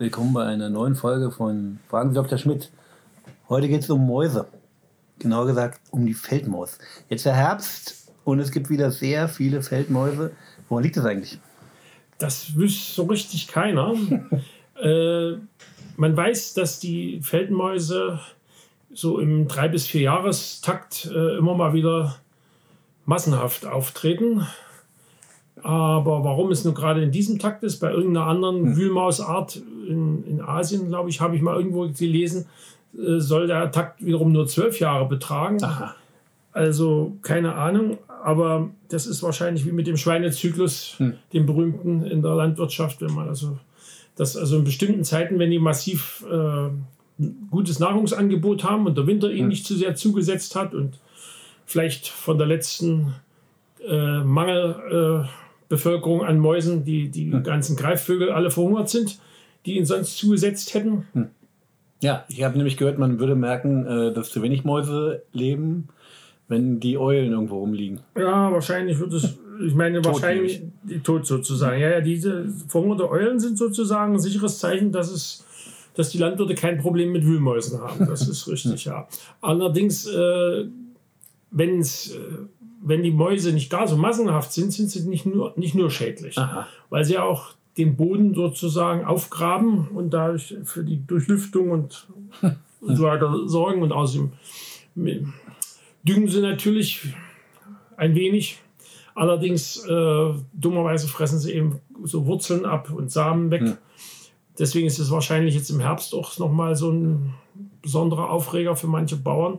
Willkommen bei einer neuen Folge von Fragen Sie Dr. Schmidt. Heute geht es um Mäuse. Genauer gesagt um die Feldmaus. Jetzt der Herbst und es gibt wieder sehr viele Feldmäuse. Woran liegt das eigentlich? Das wüsste so richtig keiner. äh, man weiß, dass die Feldmäuse so im drei bis vier Jahrestakt äh, immer mal wieder massenhaft auftreten. Aber warum es nur gerade in diesem Takt ist, bei irgendeiner anderen hm. Wühlmausart in, in Asien, glaube ich, habe ich mal irgendwo gelesen, äh, soll der Takt wiederum nur zwölf Jahre betragen. Aha. Also keine Ahnung, aber das ist wahrscheinlich wie mit dem Schweinezyklus, hm. dem berühmten in der Landwirtschaft, wenn man also das also in bestimmten Zeiten, wenn die massiv äh, gutes Nahrungsangebot haben und der Winter ihnen hm. nicht zu sehr zugesetzt hat und vielleicht von der letzten äh, Mangelbevölkerung äh, an Mäusen die, die hm. ganzen Greifvögel alle verhungert sind, die ihnen sonst zugesetzt hätten. Hm. Ja, ich habe nämlich gehört, man würde merken, äh, dass zu wenig Mäuse leben, wenn die Eulen irgendwo rumliegen. Ja, wahrscheinlich wird es, ich meine, tot wahrscheinlich die tot sozusagen. Ja, ja, diese verhungerte Eulen sind sozusagen ein sicheres Zeichen, dass es dass die Landwirte kein Problem mit Wühlmäusen haben. Das ist richtig, ja. Allerdings, äh, wenn's, äh, wenn die Mäuse nicht gar so massenhaft sind, sind sie nicht nur, nicht nur schädlich, Aha. weil sie auch den Boden sozusagen aufgraben und dadurch für die Durchlüftung und, und so weiter sorgen. Und außerdem düngen sie natürlich ein wenig. Allerdings, äh, dummerweise fressen sie eben so Wurzeln ab und Samen weg. Hm. Deswegen ist es wahrscheinlich jetzt im Herbst auch nochmal so ein besonderer Aufreger für manche Bauern,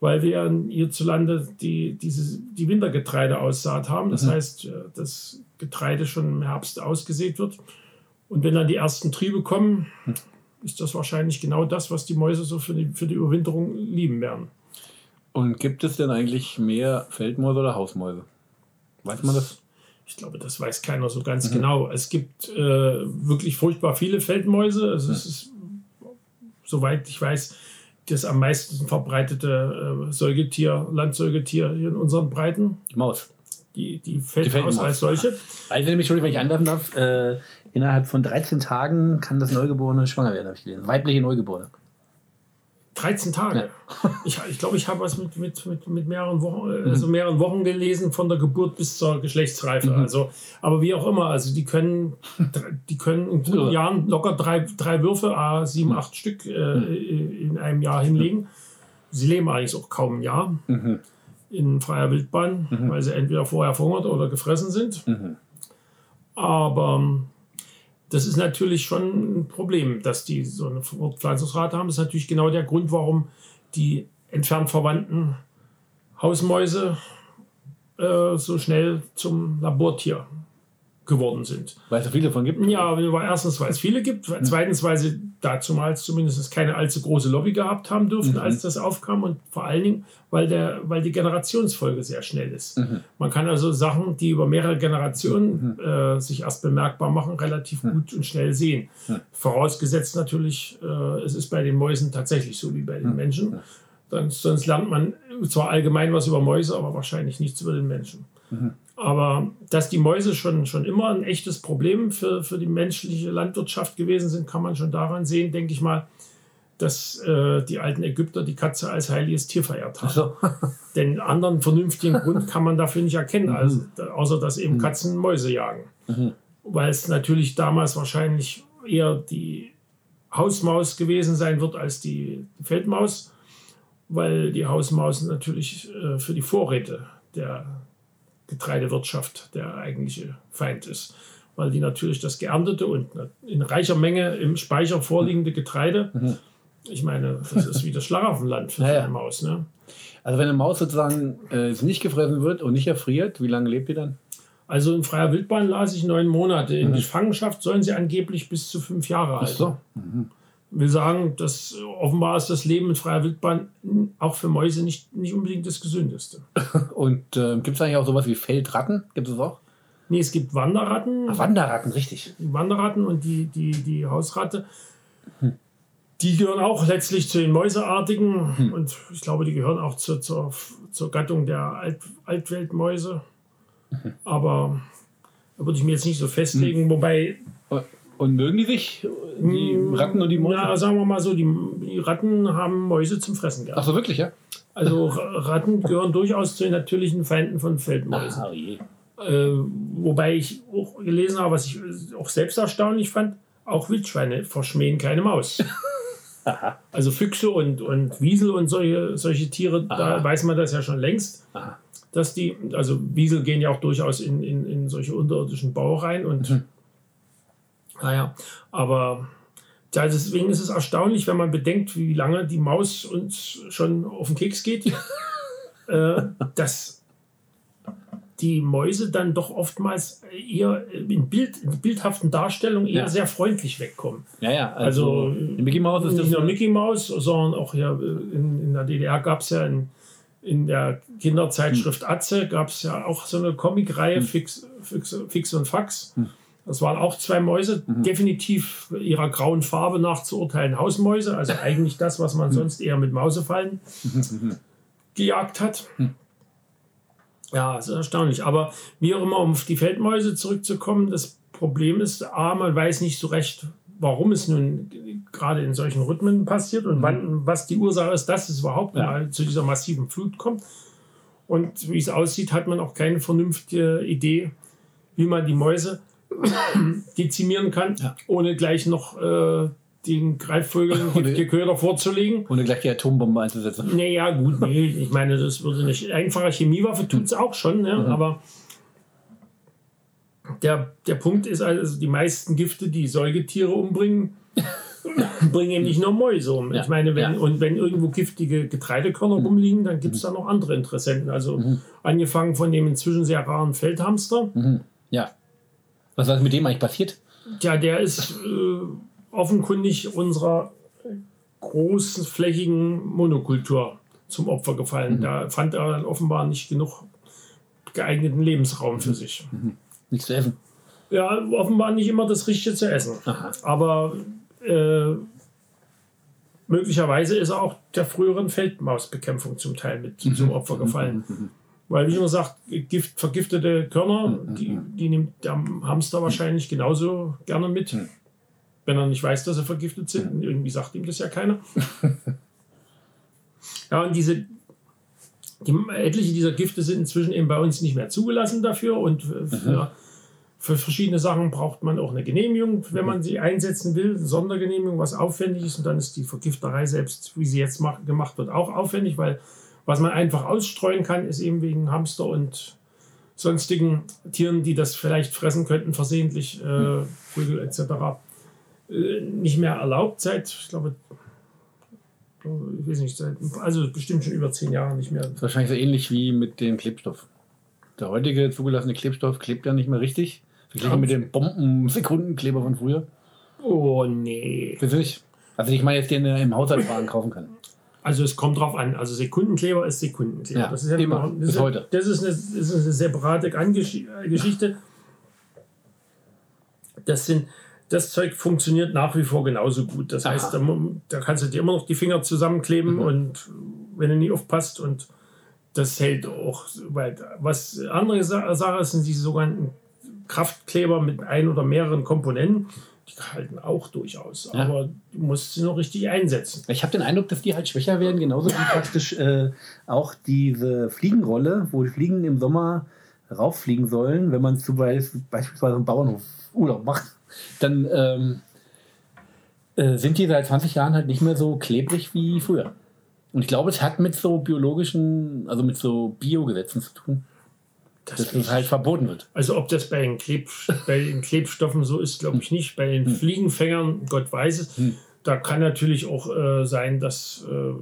weil wir hierzulande die, diese, die Wintergetreide aussaat haben. Das mhm. heißt, äh, das Getreide schon im Herbst ausgesät wird. Und wenn dann die ersten Triebe kommen, mhm. ist das wahrscheinlich genau das, was die Mäuse so für die, für die Überwinterung lieben werden. Und gibt es denn eigentlich mehr Feldmäuse oder Hausmäuse? Weiß man das? Ich glaube, das weiß keiner so ganz mhm. genau. Es gibt äh, wirklich furchtbar viele Feldmäuse. Also mhm. es ist, soweit ich weiß, das am meisten verbreitete äh, Säugetier, Landsäugetier hier in unseren Breiten. Die Maus. Die, die Feldmaus als solche. Also, nämlich, wenn ich anwerfen darf, äh, innerhalb von 13 Tagen kann das Neugeborene schwanger werden, habe ich gelesen. Weibliche Neugeborene. 13 Tage. Ja. Ich, ich glaube, ich habe was mit, mit, mit, mit mehreren Wochen, mhm. also mehreren Wochen gelesen, von der Geburt bis zur Geschlechtsreife. Mhm. Also, aber wie auch immer, also die können, die können in guten Jahren locker drei, drei Würfe, a sieben, mhm. acht Stück äh, mhm. in einem Jahr hinlegen. Sie leben eigentlich auch kaum ein Jahr mhm. in freier Wildbahn, mhm. weil sie entweder vorher verhungert oder gefressen sind. Aber das ist natürlich schon ein Problem, dass die so eine Fortpflanzungsrate haben. Das ist natürlich genau der Grund, warum die entfernt verwandten Hausmäuse äh, so schnell zum Labortier geworden sind. Weil es viele davon gibt? Ja, erstens, weil es viele gibt. Mhm. Zweitens, weil sie dazumals zumindest keine allzu große Lobby gehabt haben dürften, mhm. als das aufkam. Und vor allen Dingen, weil, der, weil die Generationsfolge sehr schnell ist. Mhm. Man kann also Sachen, die über mehrere Generationen mhm. äh, sich erst bemerkbar machen, relativ mhm. gut und schnell sehen. Mhm. Vorausgesetzt natürlich, äh, es ist bei den Mäusen tatsächlich so wie bei den Menschen. Dann, sonst lernt man zwar allgemein was über Mäuse, aber wahrscheinlich nichts über den Menschen. Aber dass die Mäuse schon, schon immer ein echtes Problem für, für die menschliche Landwirtschaft gewesen sind, kann man schon daran sehen, denke ich mal, dass äh, die alten Ägypter die Katze als heiliges Tier verehrt haben. So. Denn anderen vernünftigen Grund kann man dafür nicht erkennen, mhm. also, außer dass eben mhm. Katzen Mäuse jagen. Mhm. Weil es natürlich damals wahrscheinlich eher die Hausmaus gewesen sein wird als die Feldmaus, weil die Hausmaus natürlich äh, für die Vorräte der Getreidewirtschaft der eigentliche Feind ist. Weil die natürlich das geerntete und in reicher Menge im Speicher vorliegende Getreide, mhm. ich meine, das ist wie das Schlaraffenland für naja. eine Maus. Ne? Also wenn eine Maus sozusagen äh, nicht gefressen wird und nicht erfriert, wie lange lebt die dann? Also in freier Wildbahn las ich neun Monate. In mhm. Gefangenschaft sollen sie angeblich bis zu fünf Jahre halten. So. Mhm will sagen, dass offenbar ist das Leben in freier Wildbahn auch für Mäuse nicht, nicht unbedingt das gesündeste. Und äh, gibt es eigentlich auch sowas wie Feldratten? Gibt es auch? Nee, es gibt Wanderratten. Ach, Wanderratten, richtig. Die Wanderratten und die, die, die Hausratte. Hm. Die gehören auch letztlich zu den Mäuseartigen hm. und ich glaube, die gehören auch zur, zur, zur Gattung der Alt, Altweltmäuse. Hm. Aber da würde ich mir jetzt nicht so festlegen, hm. wobei Und mögen die sich, die Ratten und die Mäuse? Ja, sagen wir mal so, die, die Ratten haben Mäuse zum Fressen gehabt. Ach so, wirklich, ja? Also Ratten gehören durchaus zu den natürlichen Feinden von Feldmäusen. Ah, je. Äh, wobei ich auch gelesen habe, was ich auch selbst erstaunlich fand, auch Wildschweine verschmähen keine Maus. also Füchse und, und Wiesel und solche, solche Tiere, Aha. da weiß man das ja schon längst, Aha. dass die, also Wiesel gehen ja auch durchaus in, in, in solche unterirdischen Bau rein und Mhm. Naja, aber ja, deswegen ist es erstaunlich, wenn man bedenkt, wie lange die Maus uns schon auf den Keks geht, äh, dass die Mäuse dann doch oftmals eher in, Bild, in bildhaften Darstellungen eher Ja. sehr freundlich wegkommen. Ja, ja. Also, Also, Mickey Mouse ist. Nicht nur Mickey Mouse, sondern auch hier äh, in, in der DDR gab es ja in, in der Kinderzeitschrift Hm. Atze gab es ja auch so eine Comicreihe, Fix, Fix, Fix und Fax. Hm. Das waren auch zwei Mäuse, Mhm. definitiv ihrer grauen Farbe nach zu urteilen Hausmäuse, also eigentlich das, was man sonst eher mit Mausefallen gejagt hat. Ja, das ist erstaunlich. Aber wie auch immer, um auf die Feldmäuse zurückzukommen, das Problem ist, A, man weiß nicht so recht, warum es nun gerade in solchen Rhythmen passiert und wann, was die Ursache ist, dass es überhaupt Ja. mal zu dieser massiven Flut kommt. Und wie es aussieht, hat man auch keine vernünftige Idee, wie man die Mäuse dezimieren kann, Ja. ohne gleich noch äh, den Greifvögeln Ohne- giftige Köder vorzulegen. Ohne gleich die Atombombe einzusetzen. Naja, gut, nee, ich meine, das würde nicht. Einfache Chemiewaffe tut es auch schon, ne? aber der, der Punkt ist also, die meisten Gifte, die Säugetiere umbringen, bringen eben nicht nur Mäuse um. Ja, Ich meine, wenn, ja. und wenn irgendwo giftige Getreidekörner rumliegen, dann gibt es da noch andere Interessenten. Also angefangen von dem inzwischen sehr raren Feldhamster. Ja. Was ist mit dem eigentlich passiert? Ja, der ist äh, offenkundig unserer großflächigen Monokultur zum Opfer gefallen. Da fand er dann offenbar nicht genug geeigneten Lebensraum für sich. Nichts zu essen. Ja, offenbar nicht immer das Richtige zu essen. Aha. Aber äh, möglicherweise ist er auch der früheren Feldmausbekämpfung zum Teil mit zum Opfer gefallen. Weil, wie man sagt, Gift, vergiftete Körner, die, die nimmt der Hamster wahrscheinlich genauso gerne mit. Wenn er nicht weiß, dass sie vergiftet sind. Und irgendwie sagt ihm das ja keiner. ja, und diese, die, etliche dieser Gifte sind inzwischen eben bei uns nicht mehr zugelassen dafür. Und für, für verschiedene Sachen braucht man auch eine Genehmigung, wenn man sie einsetzen will. Eine Sondergenehmigung, was aufwendig ist. Und dann ist die Vergifterei selbst, wie sie jetzt mach, gemacht wird, auch aufwendig, weil was man einfach ausstreuen kann, ist eben wegen Hamster und sonstigen Tieren, die das vielleicht fressen könnten, versehentlich, äh, Vögel etc., äh, nicht mehr erlaubt seit, ich glaube, ich weiß nicht, seit, also bestimmt schon über zehn Jahren nicht mehr. Das ist wahrscheinlich so ähnlich wie mit dem Klebstoff. Der heutige zugelassene Klebstoff klebt ja nicht mehr richtig. Verglichen mit dem Bomben-Sekundenkleber von früher. Oh nee. Für sich. Also ich meine jetzt, den er im Haushaltswagen kaufen kann. Also es kommt drauf an. Also Sekundenkleber ist Sekundenkleber. Ja, das ist ja immer. noch- das heute. Das ist eine, das ist eine separate Angesch- äh, Geschichte. Das sind das Zeug funktioniert nach wie vor genauso gut. Das Aha. heißt, da, da kannst du dir immer noch die Finger zusammenkleben Mhm. und wenn du nie aufpasst und das hält auch weiter. Was andere Sa- Sache ist, sind diese sogenannten Kraftkleber mit ein oder mehreren Komponenten. Die halten auch durchaus, Ja. aber du musst sie noch richtig einsetzen. Ich habe den Eindruck, dass die halt schwächer werden, genauso wie praktisch äh, auch diese Fliegenrolle, wo die Fliegen im Sommer rauffliegen sollen, wenn man zum Beispiel beispielsweise einen Bauernhof Urlaub macht, dann ähm, äh, sind die seit 20 Jahren halt nicht mehr so klebrig wie früher. Und ich glaube, es hat mit so biologischen, also mit so Biogesetzen zu tun, dass das halt verboten wird. Also ob das bei den, Kleb bei den Klebstoffen so ist, glaube ich nicht. Bei den Fliegenfängern, Gott weiß es, da kann natürlich auch äh, sein, dass äh,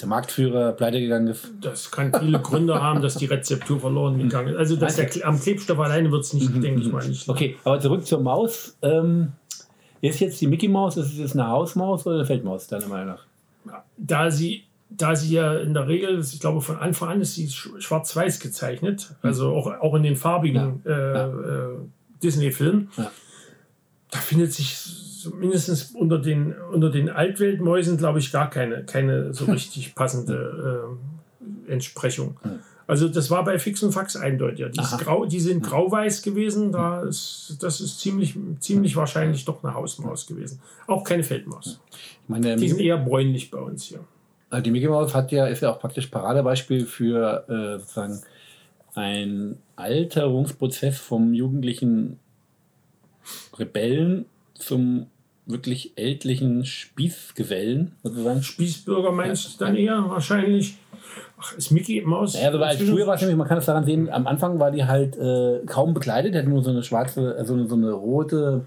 Der Marktführer pleite gegangen ist. das kann viele Gründe haben, dass die Rezeptur verloren gegangen ist. Also dass der, Kle- am Klebstoff alleine wird es nicht, denke ich mal, nicht. Okay, aber zurück zur Maus. Ähm, ist jetzt die Mickey Maus, ist es eine Hausmaus oder eine Feldmaus, deiner Meinung nach? Da sie, da sie ja in der Regel, ich glaube von Anfang an ist sie sch- schwarz-weiß gezeichnet, also auch, auch in den farbigen Äh, äh, Disney-Filmen. Ja. da findet sich mindestens unter den, unter den Altweltmäusen, glaube ich, gar keine, keine so richtig passende äh, Entsprechung. Also das war bei Fix und Fax eindeutig. Die, ist grau, die sind grau-weiß gewesen. Da ist, das ist ziemlich, ziemlich wahrscheinlich doch eine Hausmaus gewesen. Auch keine Feldmaus. Meine, Die sind eher bräunlich bei uns hier. Also die Mickey Mouse hat ja, ist ja auch praktisch Paradebeispiel für äh, sozusagen einen Alterungsprozess vom jugendlichen Rebellen zum wirklich ältlichen Spießgesellen, sozusagen. Spießbürger meinst du dann eher wahrscheinlich? Ach, ist Mickey Maus? Ja, also als früher war es nämlich, man kann es daran sehen, am Anfang war die halt äh, kaum bekleidet, hatte nur so eine schwarze, also so eine rote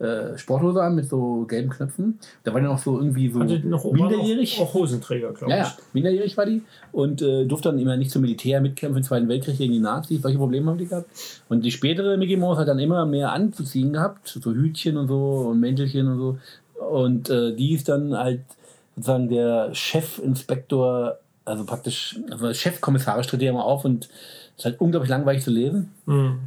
äh, Sporthose an mit so gelben Knöpfen. Da war die noch so irgendwie so Hatte noch, minderjährig. noch auch Hosenträger, glaube Ja, ich. ja, minderjährig war die und äh, durfte dann immer nicht zum Militär mitkämpfen im Zweiten Weltkrieg gegen die Nazis. Solche Probleme haben die gehabt. Und die spätere Mickey Mouse hat dann immer mehr anzuziehen gehabt, so Hütchen und so und Mäntelchen und so. Und äh, die ist dann halt sozusagen der Chefinspektor, also praktisch, also Chefkommissarisch tritt die immer auf und ist halt unglaublich langweilig zu lesen. Hm.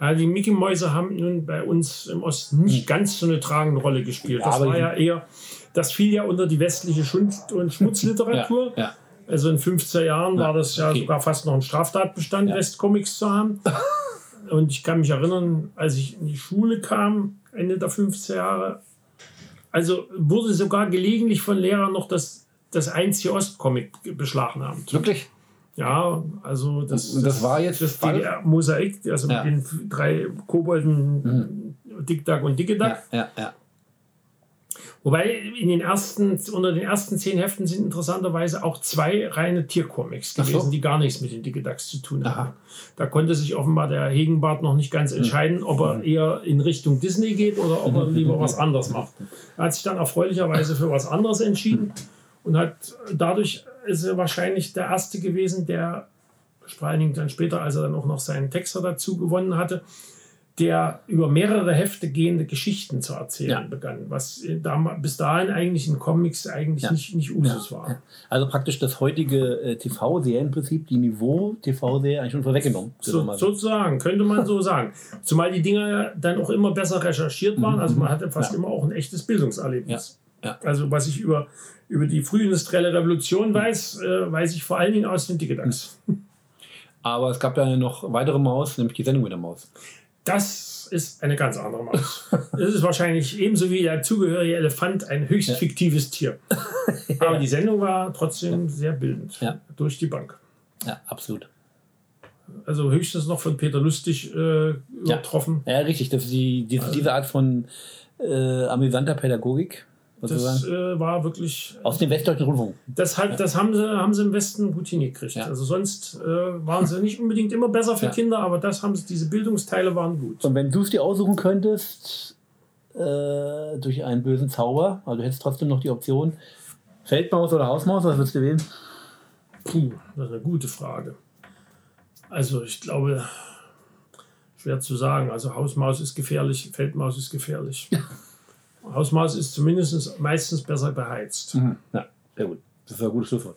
Ja, die Mickey Mäuse haben nun bei uns im Osten nicht ganz so eine tragende Rolle gespielt. Hm. Ja, Das war die- ja eher, das fiel ja unter die westliche Schund- und Schmutzliteratur. Ja, ja. Also in 15 Jahren war das ja okay. sogar fast noch ein Straftatbestand, Ja. Westcomics zu haben. Und ich kann mich erinnern, als ich in die Schule kam, Ende der 15 Jahre, also wurde sogar gelegentlich von Lehrern noch das, das einzige Ostcomic beschlagnahmt. Wirklich? Ja, also das, Und das war jetzt- das war das- DDR-Mosaik, also Ja. mit den drei Kobolden, Dick Duck und Dicke Duck. Ja, ja, ja. Wobei in den ersten, unter den ersten zehn Heften sind interessanterweise auch zwei reine Tiercomics Ach so. gewesen, die gar nichts mit den Dicke Ducks zu tun Aha. haben. Da konnte sich offenbar der Hegenbart noch nicht ganz entscheiden, ob er eher in Richtung Disney geht oder ob er lieber was anderes macht. Er hat sich dann erfreulicherweise für was anderes entschieden und hat dadurch ist er wahrscheinlich der erste gewesen, der Dingen dann später, als er dann auch noch seinen Texter dazu gewonnen hatte, der über mehrere Hefte gehende Geschichten zu erzählen Ja. begann, was bis dahin eigentlich in Comics eigentlich Ja. nicht, nicht Usus war. Ja. Also praktisch das heutige äh, TV-Serienprinzip, die Niveau-TV-Serie eigentlich schon vorweggenommen. So, sozusagen, könnte man so sagen. Zumal die Dinger dann auch immer besser recherchiert waren. Also man hatte fast immer auch ein echtes Bildungserlebnis. Ja. Ja. Also was ich über, über die frühindustrielle Revolution weiß, äh, weiß ich vor allen Dingen aus den Dicke Ducks. Aber es gab ja noch weitere Maus, nämlich die Sendung mit der Maus. Das ist eine ganz andere Maus. Das ist wahrscheinlich ebenso wie der zugehörige Elefant ein höchst fiktives Tier. Aber die Sendung war trotzdem sehr bildend. Ja. Durch die Bank. Ja, absolut. Also höchstens noch von Peter Lustig äh, übertroffen. Ja, richtig. Das die, die, diese Art von äh, amüsanter Pädagogik, Das äh, war wirklich. Aus dem Westdeutschen Rundfunk. Das, hat, das haben, sie, haben sie im Westen gut hingekriegt. Ja. Also sonst äh, waren sie nicht unbedingt immer besser für Ja. Kinder, aber das haben sie, diese Bildungsteile waren gut. Und wenn du es dir aussuchen könntest, äh, durch einen bösen Zauber, also du hättest trotzdem noch die Option, Feldmaus oder Hausmaus, was würdest du wählen? Puh, das ist eine gute Frage. Also ich glaube, schwer zu sagen. Also Hausmaus ist gefährlich, Feldmaus ist gefährlich. Hausmaus ist zumindest meistens besser beheizt. Ja, sehr gut. Das ist ein gutes Schlusswort.